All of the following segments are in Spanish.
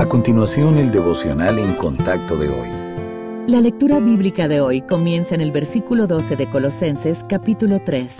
A continuación, el devocional en contacto de hoy. La lectura bíblica de hoy comienza en el versículo 12 de Colosenses capítulo 3.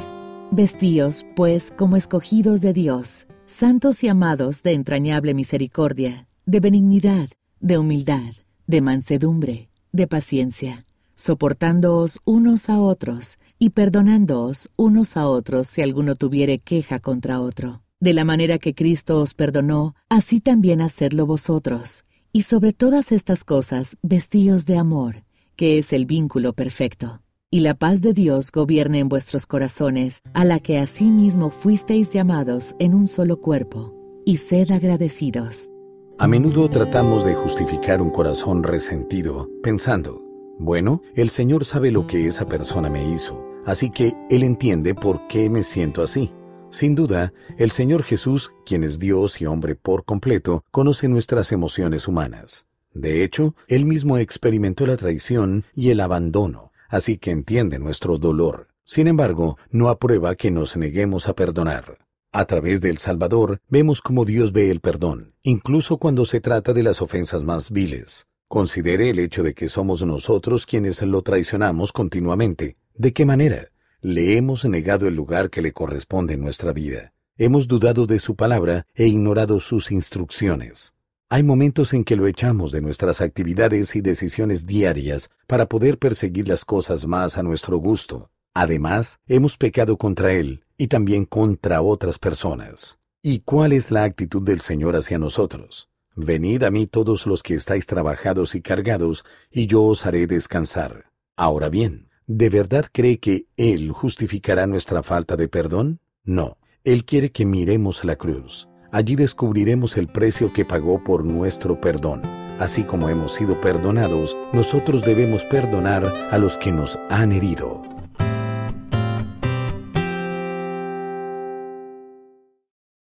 Vestíos, pues, como escogidos de Dios, santos y amados de entrañable misericordia, de benignidad, de humildad, de mansedumbre, de paciencia, soportándoos unos a otros y perdonándoos unos a otros si alguno tuviere queja contra otro. De la manera que Cristo os perdonó, así también hacedlo vosotros. Y sobre todas estas cosas, vestíos de amor, que es el vínculo perfecto. Y la paz de Dios gobierne en vuestros corazones, a la que asimismo fuisteis llamados en un solo cuerpo, y sed agradecidos. A menudo tratamos de justificar un corazón resentido, pensando, bueno, el Señor sabe lo que esa persona me hizo, así que Él entiende por qué me siento así. Sin duda, el Señor Jesús, quien es Dios y hombre por completo, conoce nuestras emociones humanas. De hecho, Él mismo experimentó la traición y el abandono, así que entiende nuestro dolor. Sin embargo, no aprueba que nos neguemos a perdonar. A través del Salvador vemos cómo Dios ve el perdón, incluso cuando se trata de las ofensas más viles. Considere el hecho de que somos nosotros quienes lo traicionamos continuamente. ¿De qué manera? Le hemos negado el lugar que le corresponde en nuestra vida. Hemos dudado de su palabra e ignorado sus instrucciones. Hay momentos en que lo echamos de nuestras actividades y decisiones diarias para poder perseguir las cosas más a nuestro gusto. Además, hemos pecado contra Él y también contra otras personas. ¿Y cuál es la actitud del Señor hacia nosotros? Venid a mí todos los que estáis trabajados y cargados, y yo os haré descansar. Ahora bien, ¿de verdad cree que Él justificará nuestra falta de perdón? No, Él quiere que miremos la cruz. Allí descubriremos el precio que pagó por nuestro perdón. Así como hemos sido perdonados, nosotros debemos perdonar a los que nos han herido.